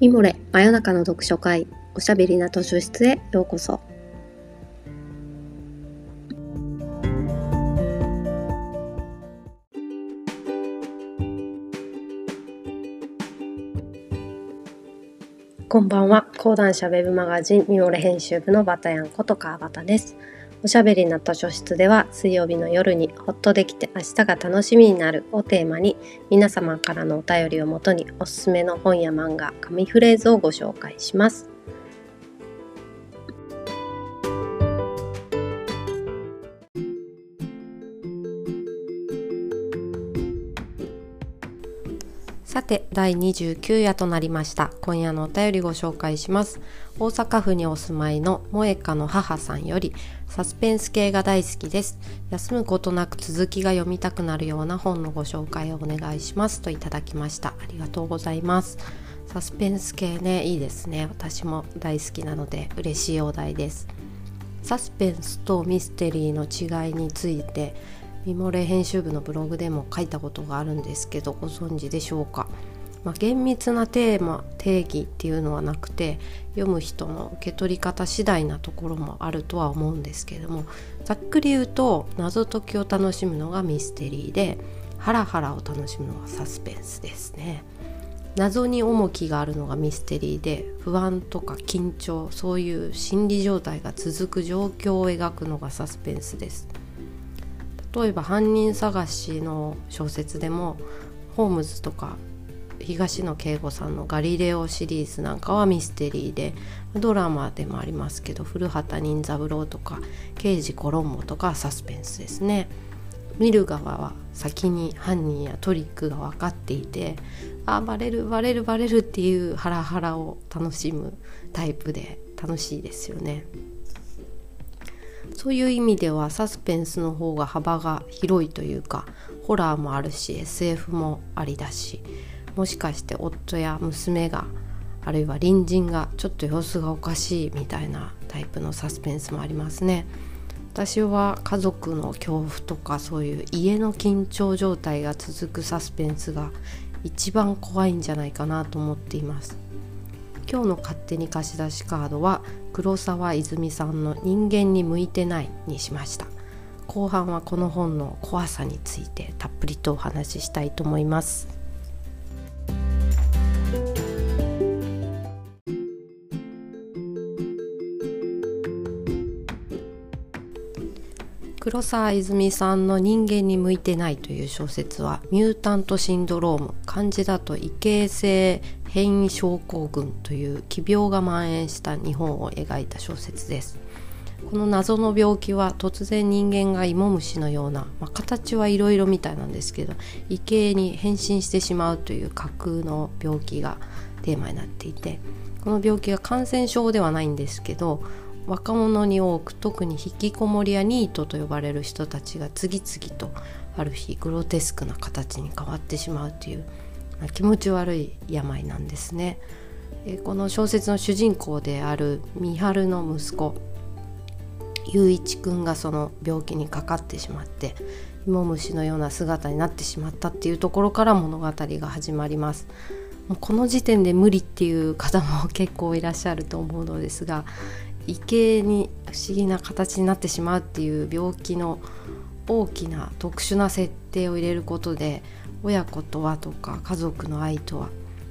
ミモレ真夜中の読書会おしゃべりな図書室へようこそ。こんばんは。講談社ウェブマガジンミモレ編集部のバタヤンこと川端です。おしゃべりな図書室では水曜日の夜にほっとできて明日が楽しみになるをテーマに皆様からのお便りをもとにおすすめの本や漫画、紙フレーズをご紹介します。さて第29夜となりました。今夜のお便りご紹介します。大阪府にお住まいの萌香の母さんよりサスペンス系が大好きです。休むことなく続きが読みたくなるような本のご紹介をお願いします。といただきました。ありがとうございます。サスペンス系ねいいですね。私も大好きなので嬉しいお題です。サスペンスとミステリーの違いについてミモレ編集部のブログでも書いたことがあるんですけどご存知でしょうか、まあ、厳密なテーマ定義っていうのはなくて読む人の受け取り方次第なところもあるとは思うんですけれどもざっくり言うと謎解きを楽しむのがミステリーでハラハラを楽しむのがサスペンスですね。謎に重きがあるのがミステリーで不安とか緊張そういう心理状態が続く状況を描くのがサスペンスです例えば犯人探しの小説でもホームズとか東野圭吾さんの「ガリレオ」シリーズなんかはミステリーでドラマでもありますけど古畑任三郎とか刑事コロンボとかサスペンスですね見る側は先に犯人やトリックが分かっていてあバレるバレるバレるっていうハラハラを楽しむタイプで楽しいですよね。そういう意味ではサスペンスの方が幅が広いというかホラーもあるし SF もありだしもしかして夫や娘があるいは隣人がちょっと様子がおかしいみたいなタイプのサスペンスもありますね。私は家族の恐怖とかそういう家の緊張状態が続くサスペンスが一番怖いんじゃないかなと思っています。今日の勝手に貸し出しカードは黒沢泉さんの「人間に向いてない」にしました。後半はこの本の怖さについてたっぷりとお話ししたいと思います。黒沢泉さんの「人間に向いてない」という小説はミュータントシンドローム漢字だと異形成変異症候群という奇病が蔓延した日本を描いた小説です。この謎の病気は突然人間が芋虫のような、まあ、形はいろいろみたいなんですけど異形に変身してしまうという架空の病気がテーマになっていてこの病気が感染症ではないんですけど若者に多く特に引きこもりやニートと呼ばれる人たちが次々とある日グロテスクな形に変わってしまうという気持ち悪い病なんですね。この小説の主人公である三春の息子雄一君がその病気にかかってしまって芋虫のような姿になってしまったっていうところから物語が始まりますもうこの時点で無理っていう方も結構いらっしゃると思うのですが異形に不思議な形になってしまうっていう病気の大きな特殊な設定を入れることで親子とはとか家族の愛とは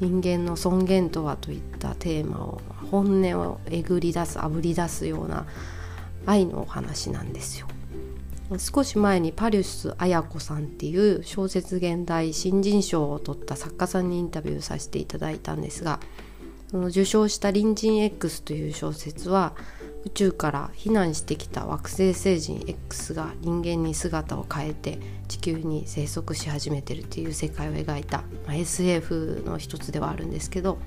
人間の尊厳とはといったテーマを本音をえぐり出すあぶり出すような愛のお話なんですよ。少し前にパリュス綾子さんっていう小説現代新人賞を取った作家さんにインタビューさせていただいたんですがその受賞した「隣人 X」という小説は宇宙から避難してきた惑星星人 X が人間に姿を変えて地球に生息し始めてるっていう世界を描いた、まあ、SF の一つではあるんですけど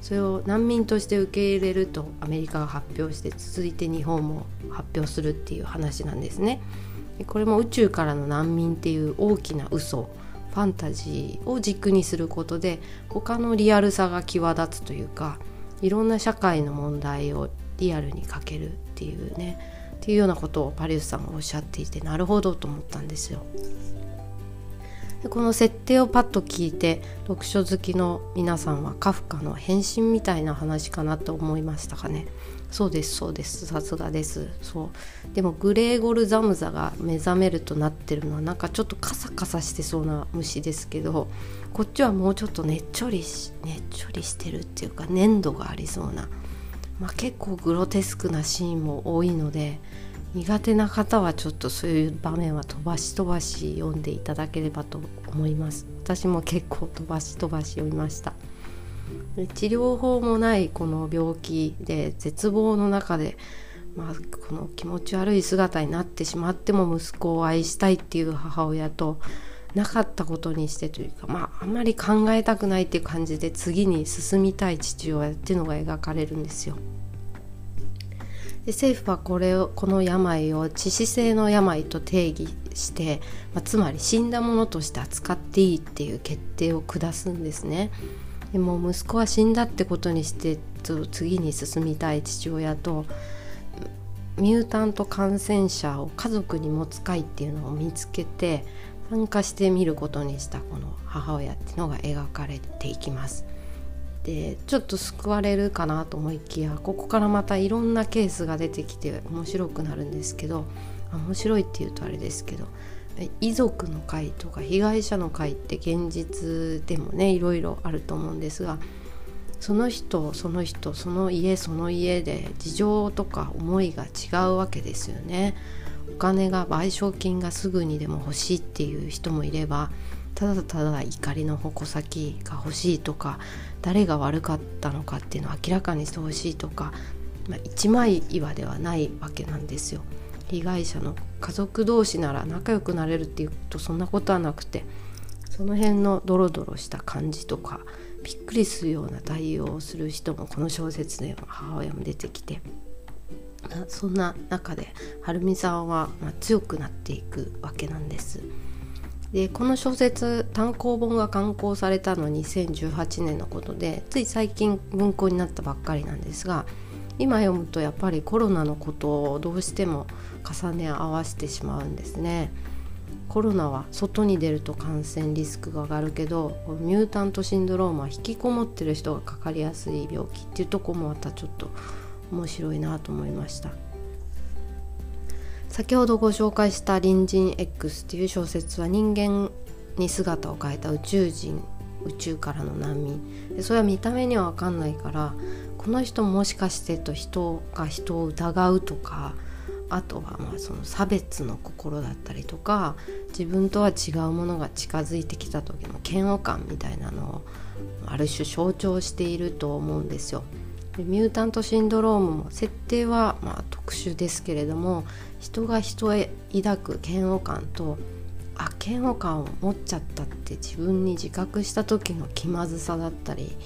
それを難民として受け入れるとアメリカが発表して続いて日本も発表するっていう話なんですね。これも宇宙からの難民っていう大きな嘘ファンタジーを軸にすることで他のリアルさが際立つというかいろんな社会の問題をリアルにかけるっていうねっていうようなことをパリウスさんがおっしゃっていてなるほどと思ったんですよ。でこの設定をパッと聞いて読書好きの皆さんはカフカの変身みたいな話かなと思いましたかね。そうですそうです。さすがです。そう。でもグレーゴルザムザが目覚めるとなってるのはなんかちょっとカサカサしてそうな虫ですけどこっちはもうちょっとねっちょりしねっちょりしてるっていうか粘度がありそうな、まあ、結構グロテスクなシーンも多いので苦手な方はちょっとそういう場面は飛ばし飛ばし読んでいただければと思います。私も結構飛ばし飛ばし読みました。治療法もないこの病気で絶望の中で、まあ、この気持ち悪い姿になってしまっても息子を愛したいっていう母親となかったことにしてというか、まあ、あんまり考えたくないっていう感じで次に進みたい父親っていうのが描かれるんですよ。で政府はこれをこの病を致死性の病と定義して、まあ、つまり死んだものとして扱っていいっていう決定を下すんですね。でも息子は死んだってことにして次に進みたい父親とミュータント感染者を家族に持つ会っていうのを見つけて参加してみることにしたこの母親っていうのが描かれていきます。でちょっと救われるかなと思いきやここからまたいろんなケースが出てきて面白くなるんですけど面白いっていうとあれですけど遺族の会とか被害者の会って現実でもねいろいろあると思うんですがその人その人その家その家で事情とか思いが違うわけですよね。金が賠償金がすぐにでも欲しいっていう人もいればただただ怒りの矛先が欲しいとか誰が悪かったのかっていうのを明らかにしてほしいとか、まあ、一枚岩ではないわけなんですよ。被害者の家族同士なら仲良くなれるっていうとそんなことはなくてその辺のドロドロした感じとかびっくりするような対応をする人もこの小説では母親も出てきてそんな中ではるみさんはま強くなっていくわけなんです。でこの小説単行本が刊行されたのは2018年のことでつい最近文庫になったばっかりなんですが今読むとやっぱりコロナのことをどうしても重ね合わせてしまうんですね。コロナは外に出ると感染リスクが上がるけどミュータントシンドロームは引きこもってる人がかかりやすい病気っていうとこもまたちょっと面白いなと思いました。先ほどご紹介した「隣人 X」っていう小説は人間に姿を変えた宇宙人宇宙からの難民でそれは見た目には分かんないからこの人もしかしてと人が人を疑うとかあとはまあその差別の心だったりとか自分とは違うものが近づいてきた時の嫌悪感みたいなのをある種象徴していると思うんですよ。ミュータントシンドロームも設定はまあ特殊ですけれども人が人へ抱く嫌悪感とあ嫌悪感を持っちゃったって自分に自覚した時の気まずさだったり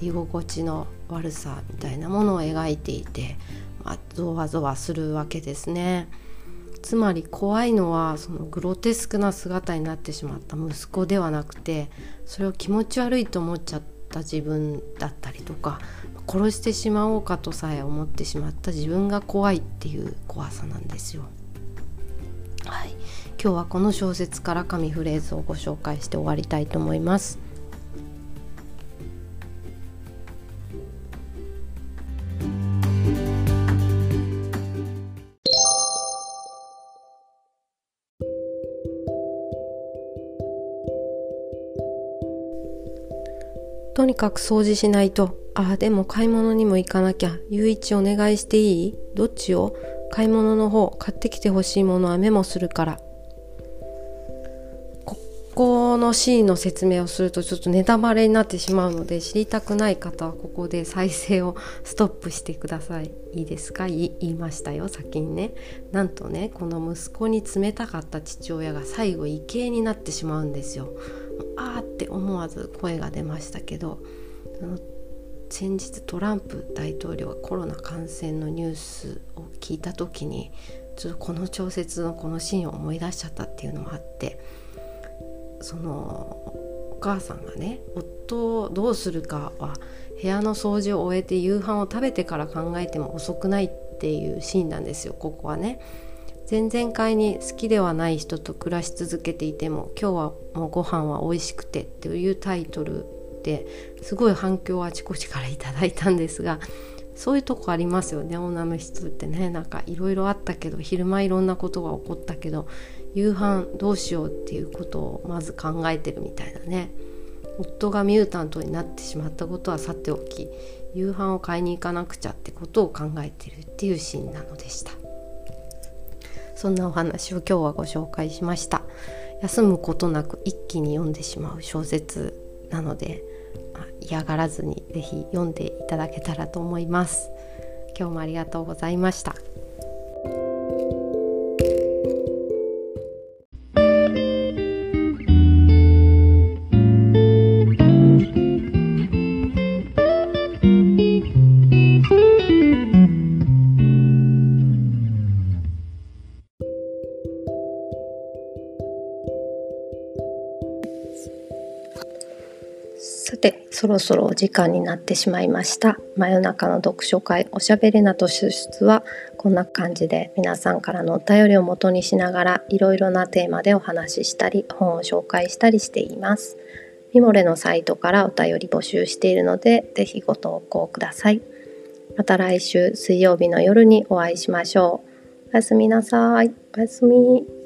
居心地の悪さみたいなものを描いていて、まあ、ゾワゾワするわけですね。つまり怖いのはそのグロテスクな姿になってしまった息子ではなくてそれを気持ち悪いと思っちゃったた自分だったりとか殺してしまおうかとさえ思ってしまった自分が怖いっていう怖さなんですよ。はい、今日はこの小説から神フレーズをご紹介して終わりたいと思います。とにかく掃除しないと。ああ、でも買い物にも行かなきゃ。ゆういちお願いしていい？どっちを？買い物の方、買ってきてほしいものはメモするから。ここのシーンの説明をするとちょっとネタバレになってしまうので知りたくない方はここで再生をストップしてください。いいですか？言いましたよ、先にね。なんとね、この息子に冷たかった父親が最後畏敬になってしまうんですよ。あーって思わず声が出ましたけど先日トランプ大統領がコロナ感染のニュースを聞いた時にちょっとこの調節のこのシーンを思い出しちゃったっていうのもあってそのお母さんがね夫をどうするかは部屋の掃除を終えて夕飯を食べてから考えても遅くないっていうシーンなんですよここはね。前々回に好きではない人と暮らし続けていても今日はもうご飯は美味しくてっていうタイトルですごい反響をあちこちからいただいたんですがそういうとこありますよね。女の人ってねなんかいろいろあったけど昼間いろんなことが起こったけど夕飯どうしようっていうことをまず考えてるみたいなね。夫がミュータントになってしまったことはさておき夕飯を買いに行かなくちゃってことを考えてるっていうシーンなのでした。そんなお話を今日はご紹介しました。休むことなく一気に読んでしまう小説なので嫌がらずに是非読んでいただけたらと思います。今日もありがとうございました。そろそろお時間になってしまいました。真夜中の読書会おしゃべりなと出出はこんな感じで皆さんからのお便りを元にしながらいろいろなテーマでお話ししたり本を紹介したりしています。ミモレのサイトからお便り募集しているのでぜひご投稿ください。また来週水曜日の夜にお会いしましょう。おやすみなさい。おやすみ。